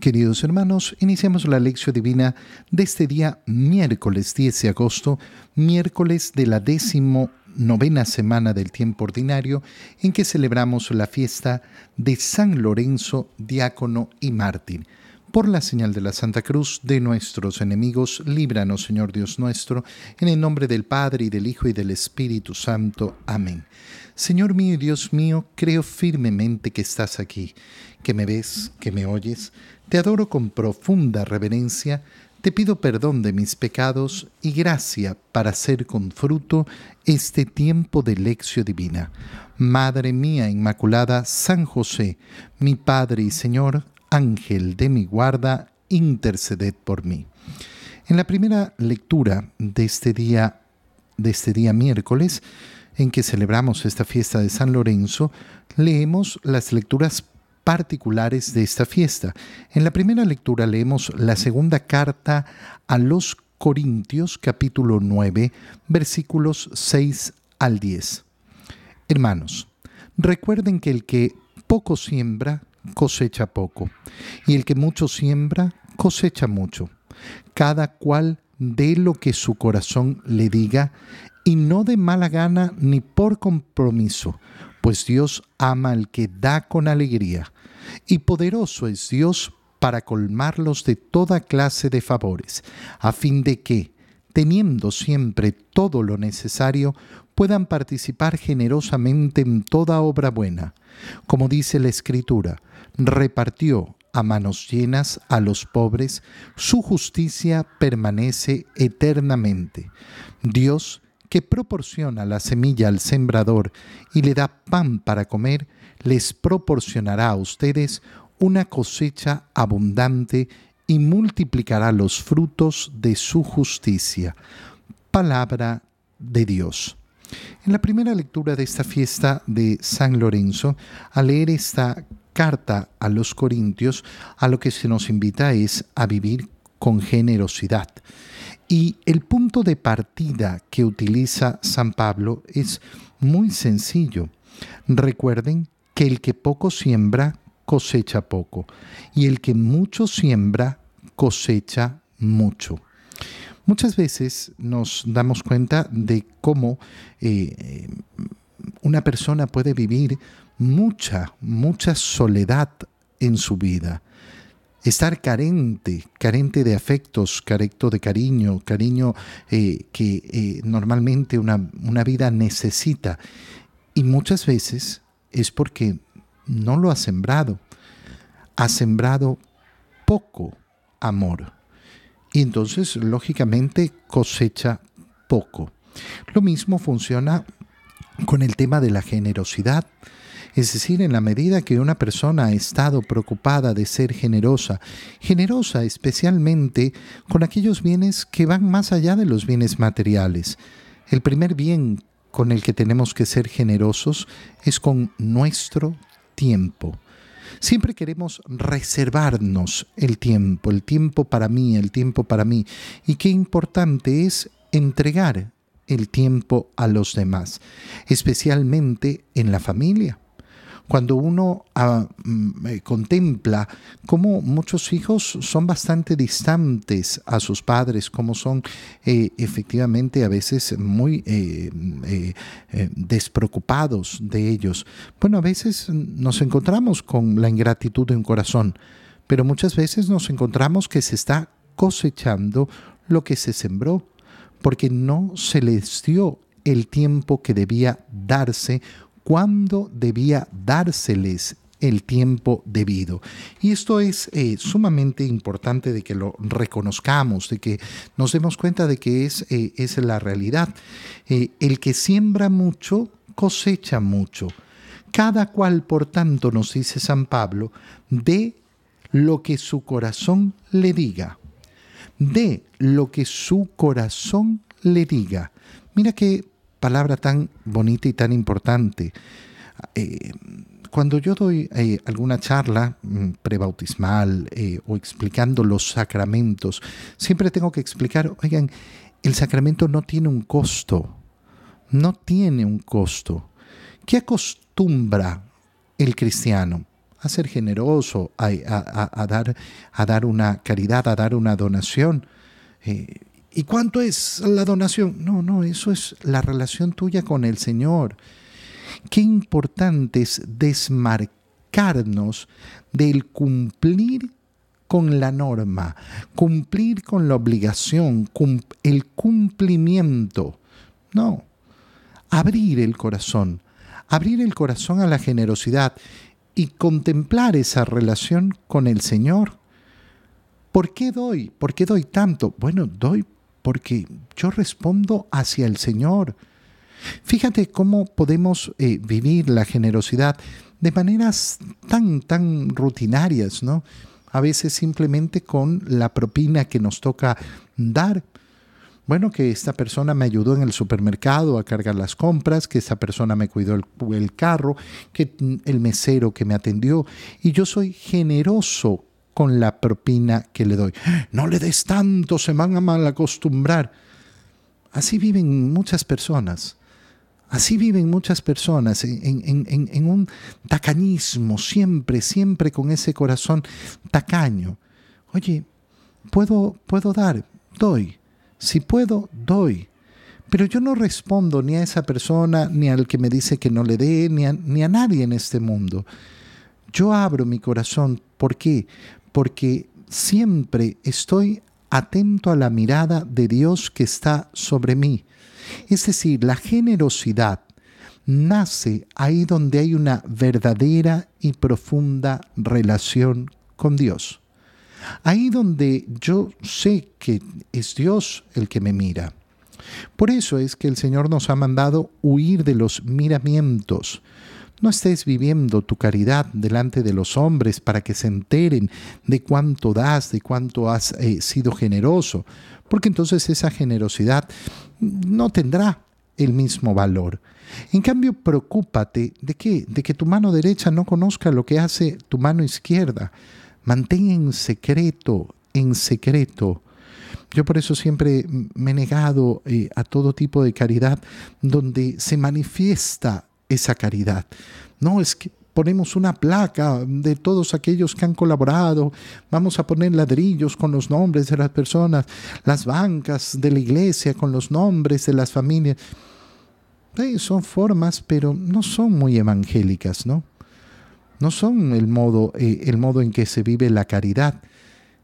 Queridos hermanos, iniciamos la lección divina de este día miércoles 10 de agosto, miércoles de la décimo novena semana del tiempo ordinario, en que celebramos la fiesta de San Lorenzo, diácono y mártir. Por la señal de la Santa Cruz de nuestros enemigos, líbranos, Señor Dios nuestro, en el nombre del Padre y del Hijo y del Espíritu Santo. Amén. Señor mío y Dios mío, creo firmemente que estás aquí, que me ves, que me oyes te adoro con profunda reverencia, te pido perdón de mis pecados y gracia para hacer con fruto este tiempo de lección divina. Madre mía Inmaculada, San José, mi Padre y Señor, Ángel de mi guarda, interceded por mí. En la primera lectura de este día, de este día miércoles, en que celebramos esta fiesta de San Lorenzo, leemos las lecturas particulares de esta fiesta. En la primera lectura leemos la segunda carta a los Corintios capítulo 9 versículos 6 al 10. Hermanos, recuerden que el que poco siembra, cosecha poco, y el que mucho siembra, cosecha mucho. Cada cual dé lo que su corazón le diga, y no de mala gana ni por compromiso, pues Dios ama al que da con alegría, y poderoso es Dios para colmarlos de toda clase de favores, a fin de que, teniendo siempre todo lo necesario, puedan participar generosamente en toda obra buena. Como dice la Escritura, repartió a manos llenas a los pobres, su justicia permanece eternamente. Dios, que proporciona la semilla al sembrador y le da pan para comer, les proporcionará a ustedes una cosecha abundante y multiplicará los frutos de su justicia. Palabra de Dios. En la primera lectura de esta fiesta de San Lorenzo, al leer esta carta a los Corintios, a lo que se nos invita es a vivir con generosidad. Y el punto de partida que utiliza San Pablo es muy sencillo. Recuerden que el que poco siembra, cosecha poco, y el que mucho siembra, cosecha mucho. Muchas veces nos damos cuenta de cómo eh, una persona puede vivir mucha, mucha soledad en su vida estar carente, carente de afectos, carente de cariño, cariño eh, que eh, normalmente una, una vida necesita. Y muchas veces es porque no lo ha sembrado. Ha sembrado poco amor. Y entonces, lógicamente, cosecha poco. Lo mismo funciona con el tema de la generosidad. Es decir, en la medida que una persona ha estado preocupada de ser generosa, generosa especialmente con aquellos bienes que van más allá de los bienes materiales. El primer bien con el que tenemos que ser generosos es con nuestro tiempo. Siempre queremos reservarnos el tiempo, el tiempo para mí, el tiempo para mí. Y qué importante es entregar el tiempo a los demás, especialmente en la familia cuando uno ah, mm, eh, contempla cómo muchos hijos son bastante distantes a sus padres, cómo son eh, efectivamente a veces muy eh, despreocupados de ellos. Bueno, a veces nos encontramos con la ingratitud de un corazón, pero muchas veces nos encontramos que se está cosechando lo que se sembró, porque no se les dio el tiempo que debía darse cuándo debía dárseles el tiempo debido. Y esto es eh, sumamente importante de que lo reconozcamos, de que nos demos cuenta de que es, eh, es la realidad. Eh, el que siembra mucho, cosecha mucho. Cada cual, por tanto, nos dice San Pablo, de lo que su corazón le diga. De lo que su corazón le diga. Mira que palabra tan bonita y tan importante. Eh, cuando yo doy eh, alguna charla mm, prebautismal eh, o explicando los sacramentos, siempre tengo que explicar, oigan, el sacramento no tiene un costo, no tiene un costo. ¿Qué acostumbra el cristiano? a ser generoso, a, dar, a dar una caridad, a dar una donación. Eh, ¿Y cuánto es la donación? No, no, eso es la relación tuya con el Señor. Qué importante es desmarcarnos del cumplir con la norma, cumplir con la obligación, el cumplimiento. No, abrir el corazón, abrir el corazón a la generosidad y contemplar esa relación con el Señor. ¿Por qué doy? ¿Por qué doy tanto? Bueno, doy porque yo respondo hacia el Señor. Fíjate cómo podemos eh, vivir la generosidad de maneras tan, tan rutinarias, ¿no? A veces simplemente con la propina que nos toca dar. Bueno, que esta persona me ayudó en el supermercado a cargar las compras, que esta persona me cuidó el, el carro, que el mesero que me atendió. Y yo soy generoso con la propina que le doy. No le des tanto, se van a mal acostumbrar. Así viven muchas personas. Así viven muchas personas en, un tacañismo, siempre, siempre con ese corazón tacaño. Oye, puedo, puedo dar, doy. Si puedo, doy. Pero yo no respondo ni a esa persona, ni al que me dice que no le dé, ni a, ni a nadie en este mundo. Yo abro mi corazón. ¿Por qué? Porque siempre estoy atento a la mirada de Dios que está sobre mí. Es decir, la generosidad nace ahí donde hay una verdadera y profunda relación con Dios. Ahí donde yo sé que es Dios el que me mira. Por eso es que el Señor nos ha mandado huir de los miramientos, no estés viviendo tu caridad delante de los hombres para que se enteren de cuánto das, de cuánto has eh, sido generoso, porque entonces esa generosidad no tendrá el mismo valor. En cambio, preocúpate de qué? De que tu mano derecha no conozca lo que hace tu mano izquierda. Mantén en secreto, en secreto. Yo por eso siempre me he negado eh, a todo tipo de caridad donde se manifiesta esa caridad. No, es que ponemos una placa de todos aquellos que han colaborado, vamos a poner ladrillos con los nombres de las personas, las bancas de la iglesia con los nombres de las familias. son formas, pero no son muy evangélicas, ¿no? No son el modo, eh, el modo en que se vive la caridad.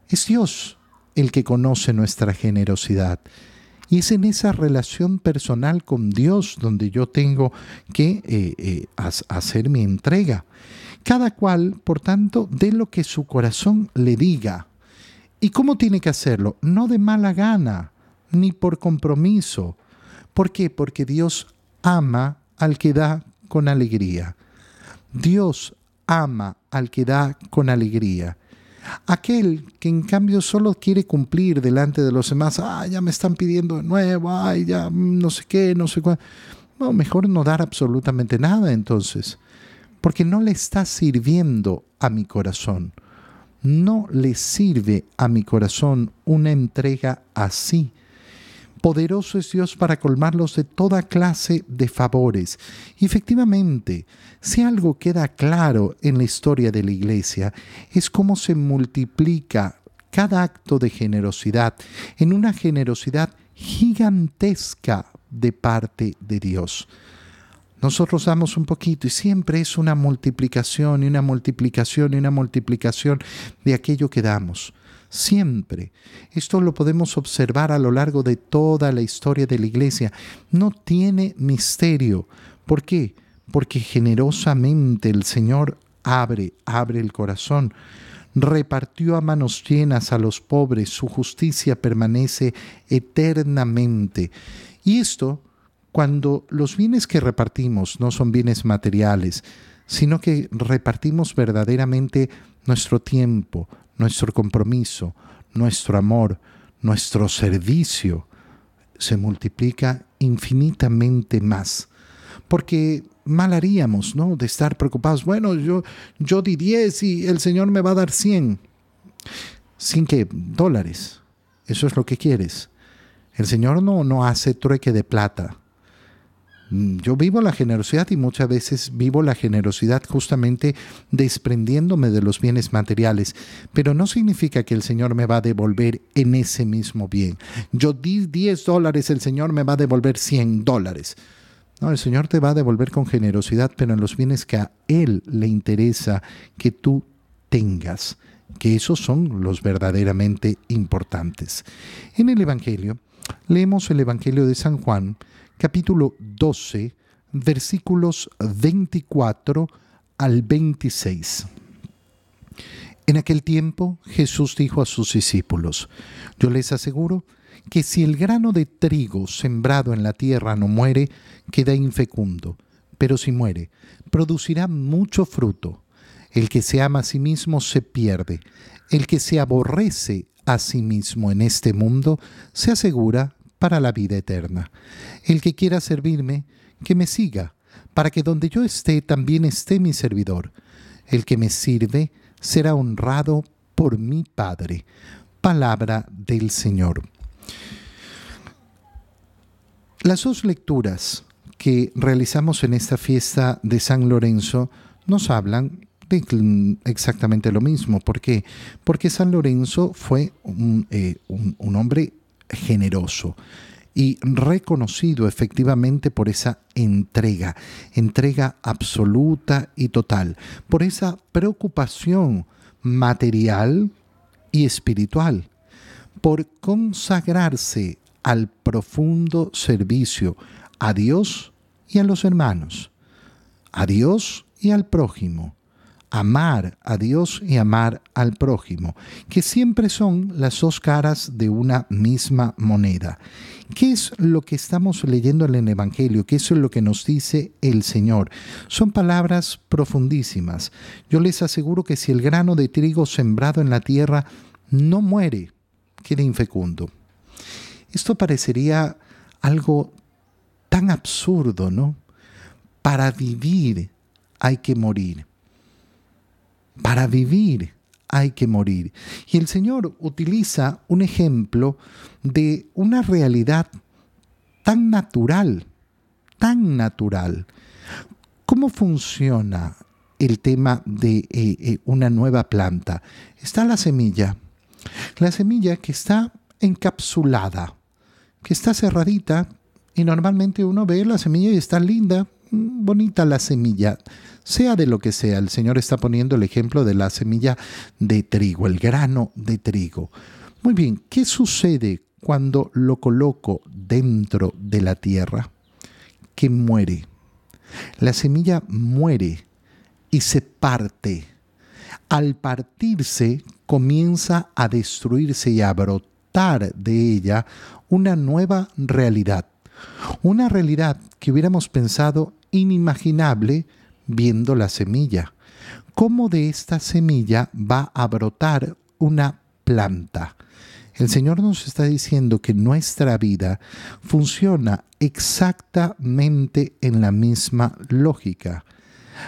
Es Dios el que conoce nuestra generosidad. Y es en esa relación personal con Dios donde yo tengo que eh, eh, hacer mi entrega. Cada cual, por tanto, de lo que su corazón le diga. ¿Y cómo tiene que hacerlo? No de mala gana, ni por compromiso. ¿Por qué? Porque Dios ama al que da con alegría. Dios ama al que da con alegría. Aquel que en cambio solo quiere cumplir delante de los demás, ah, ya me están pidiendo de nuevo, ay, ya mm, no sé qué, no sé cuál. No, mejor no dar absolutamente nada entonces, porque no le está sirviendo a mi corazón. No le sirve a mi corazón una entrega así Poderoso es Dios para colmarlos de toda clase de favores. Y efectivamente, si algo queda claro en la historia de la Iglesia, es cómo se multiplica cada acto de generosidad en una generosidad gigantesca de parte de Dios. Nosotros damos un poquito y siempre es una multiplicación y una multiplicación y una multiplicación de aquello que damos siempre. Esto lo podemos observar a lo largo de toda la historia de la iglesia. No tiene misterio. ¿Por qué? Porque generosamente el Señor abre, abre el corazón. Repartió a manos llenas a los pobres, su justicia permanece eternamente. Y esto cuando los bienes que repartimos no son bienes materiales, sino que repartimos verdaderamente nuestro tiempo, nuestro compromiso, nuestro amor, nuestro servicio se multiplica infinitamente más. Porque mal haríamos, ¿no? De estar preocupados. Bueno, yo, yo di 10 y el Señor me va a dar 100. ¿Sin qué? Dólares. Eso es lo que quieres. El Señor no, no hace trueque de plata. Mm, yo vivo la generosidad y muchas veces vivo la generosidad justamente desprendiéndome de los bienes materiales, pero no significa que el Señor me va a devolver en ese mismo bien. Yo di 10 dólares, el Señor me va a devolver 100 dólares. No, el Señor te va a devolver con generosidad, pero en los bienes que a Él le interesa que tú tengas, que esos son los verdaderamente importantes. En el Evangelio, leemos el Evangelio de San Juan, capítulo 12, versículos 24 al 26. En aquel tiempo Jesús dijo a sus discípulos, yo les aseguro que si el grano de trigo sembrado en la tierra no muere, queda infecundo, pero si muere, producirá mucho fruto. El que se ama a sí mismo se pierde, el que se aborrece a sí mismo en este mundo se asegura para la vida eterna. El que quiera servirme, que me siga, para que donde yo esté también esté mi servidor. El que me sirve será honrado por mi Padre. Palabra del Señor. Las dos lecturas que realizamos en esta fiesta de San Lorenzo nos hablan de exactamente lo mismo. ¿Por qué? Porque San Lorenzo fue un, eh, un hombre generoso y reconocido efectivamente por esa entrega, entrega absoluta y total, por esa preocupación material y espiritual, por consagrarse al profundo servicio a Dios y a los hermanos, a Dios y al prójimo, amar a Dios y amar al prójimo, que siempre son las dos caras de una misma moneda. ¿Qué es lo que estamos leyendo en el Evangelio? ¿Qué es lo que nos dice el Señor? Son palabras profundísimas. Yo les aseguro que si el grano de trigo sembrado en la tierra no muere, queda infecundo. Esto parecería algo tan absurdo, ¿no? Para vivir hay que morir. Para vivir hay que morir. Y el Señor utiliza un ejemplo de una realidad tan natural, tan natural. ¿Cómo funciona el tema de eh, eh, una nueva planta? Está la semilla. La semilla que está encapsulada, que está cerradita y normalmente uno ve la semilla y está linda, mm, bonita la semilla sea de lo que sea. El Señor está poniendo el ejemplo de la semilla de trigo, el grano de trigo. Muy bien, ¿qué sucede cuando lo coloco dentro de la tierra? Que muere. La semilla muere y se parte. Al partirse comienza a destruirse y a brotar de ella una nueva realidad. Una realidad que hubiéramos pensado inimaginable viendo la semilla. ¿Cómo de esta semilla va a brotar una planta? El Señor nos está diciendo que nuestra vida funciona exactamente en la misma lógica.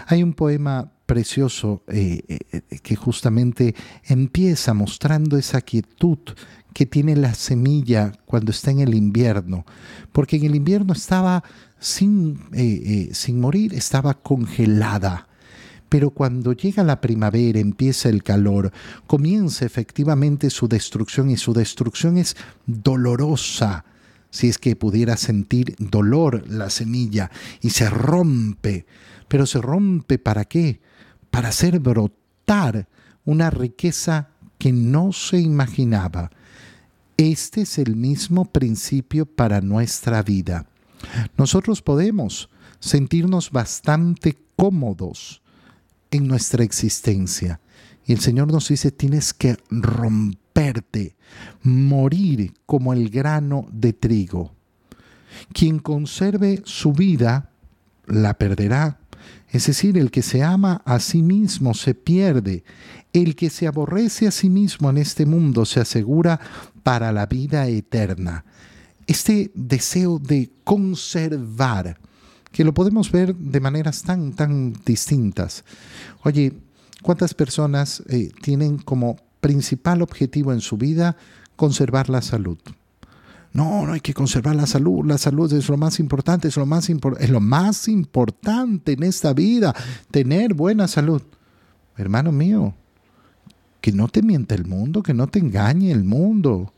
Hay un poema precioso eh, eh, que justamente empieza mostrando esa quietud que tiene la semilla cuando está en el invierno, porque en el invierno estaba sin, eh, eh, sin morir, estaba congelada. Pero cuando llega la primavera, empieza el calor, comienza efectivamente su destrucción y su destrucción es dolorosa, si es que pudiera sentir dolor la semilla y se rompe. Pero se rompe para qué? Para hacer brotar una riqueza que no se imaginaba. Este es el mismo principio para nuestra vida. Nosotros podemos sentirnos bastante cómodos en nuestra existencia. Y el Señor nos dice, tienes que romperte, morir como el grano de trigo. Quien conserve su vida, la perderá. Es decir, el que se ama a sí mismo se pierde. El que se aborrece a sí mismo en este mundo se asegura para la vida eterna este deseo de conservar, que lo podemos ver de maneras tan, tan distintas. Oye, ¿cuántas personas eh, tienen como principal objetivo en su vida conservar la salud? No, no hay que conservar la salud. La salud es lo más importante, es lo más, es lo más importante en esta vida, tener buena salud. Hermano mío, que no te mienta el mundo, que no te engañe el mundo.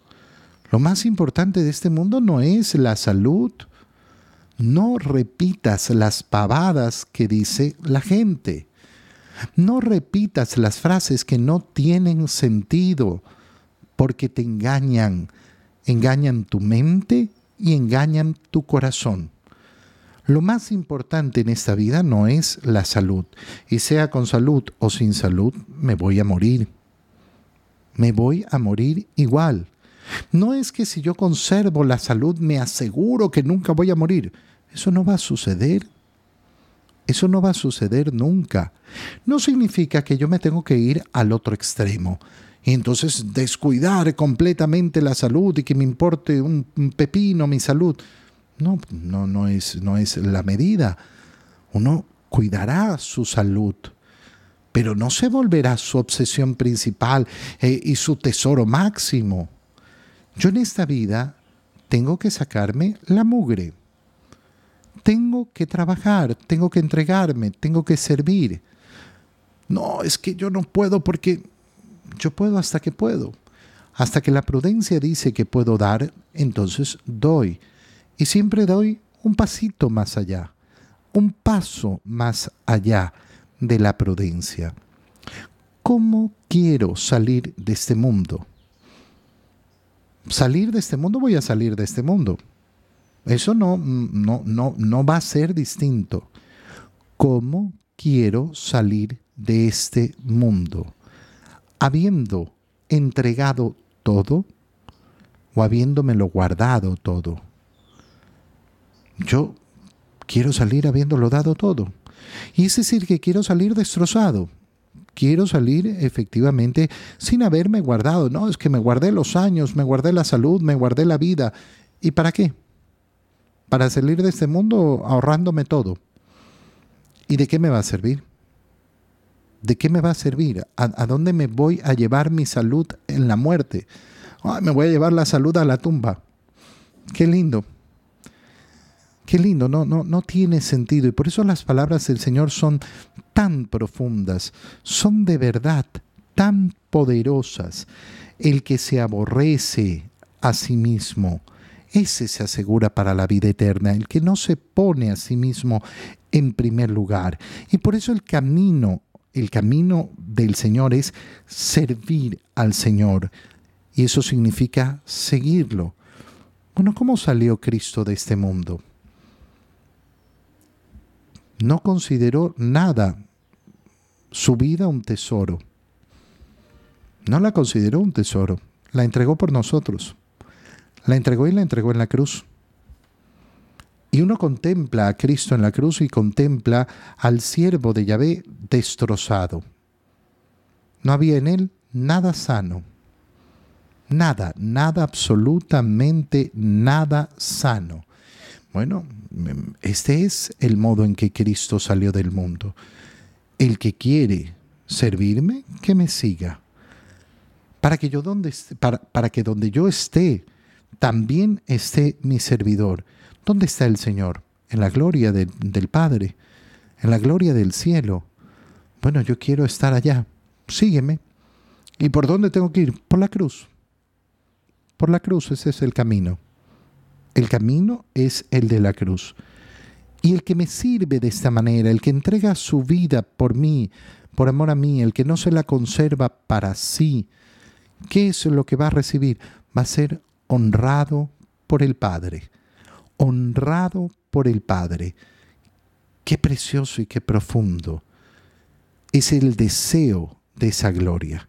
Lo más importante de este mundo no es la salud. No repitas las pavadas que dice la gente. No repitas las frases que no tienen sentido porque te engañan. Engañan tu mente y engañan tu corazón. Lo más importante en esta vida no es la salud. Y sea con salud o sin salud, me voy a morir. Me voy a morir igual. No es que si yo conservo la salud me aseguro que nunca voy a morir. Eso no va a suceder. Eso no va a suceder nunca. No significa que yo me tengo que ir al otro extremo y entonces descuidar completamente la salud y que me importe un pepino mi salud. No, no, no es, no es la medida. Uno cuidará su salud, pero no se volverá su obsesión principal eh, y su tesoro máximo. Yo en esta vida tengo que sacarme la mugre. Tengo que trabajar, tengo que entregarme, tengo que servir. No, es que yo no puedo porque yo puedo hasta que puedo. Hasta que la prudencia dice que puedo dar, entonces doy. Y siempre doy un pasito más allá, un paso más allá de la prudencia. ¿Cómo quiero salir de este mundo? Salir de este mundo, voy a salir de este mundo. Eso no, no, no, no va a ser distinto. ¿Cómo quiero salir de este mundo? Habiendo entregado todo o habiéndomelo guardado todo. Yo quiero salir habiéndolo dado todo. Y es decir, que quiero salir destrozado quiero salir efectivamente sin haberme guardado. No, es que me guardé los años, me guardé la salud, me guardé la vida. ¿Y para qué? Para salir de este mundo ahorrándome todo. ¿Y de qué me va a servir? ¿De qué me va a servir? ¿A, dónde me voy a llevar mi salud en la muerte? me voy a llevar la salud a la tumba. Qué lindo. Qué lindo, no, no, no tiene sentido. Y por eso las palabras del Señor son tan profundas, son de verdad tan poderosas. El que se aborrece a sí mismo, ese se asegura para la vida eterna, el que no se pone a sí mismo en primer lugar. Y por eso el camino, el camino del Señor es servir al Señor. Y eso significa seguirlo. Bueno, ¿cómo salió Cristo de este mundo? No consideró nada su vida un tesoro. No la consideró un tesoro, la entregó por nosotros. La entregó y la entregó en la cruz. Y uno contempla a Cristo en la cruz y contempla al siervo de Yahvé destrozado. No había en él nada sano. Nada, nada, absolutamente nada sano. Bueno, este es el modo en que Cristo salió del mundo. El que quiere servirme, que me siga. Para que, yo donde, para, para que donde yo esté, también esté mi servidor. ¿Dónde está el Señor? En la gloria del Padre, en la gloria del cielo. Bueno, yo quiero estar allá. Sígueme. ¿Y por dónde tengo que ir? Por la cruz. Por la cruz, ese es el camino. El camino es el de la cruz. Y el que me sirve de esta manera, el que entrega su vida por mí, por amor a mí, el que no se la conserva para sí, ¿qué es lo que va a recibir? Va a ser honrado por el Padre. Honrado por el Padre. Qué precioso y qué profundo. Es el deseo de esa gloria.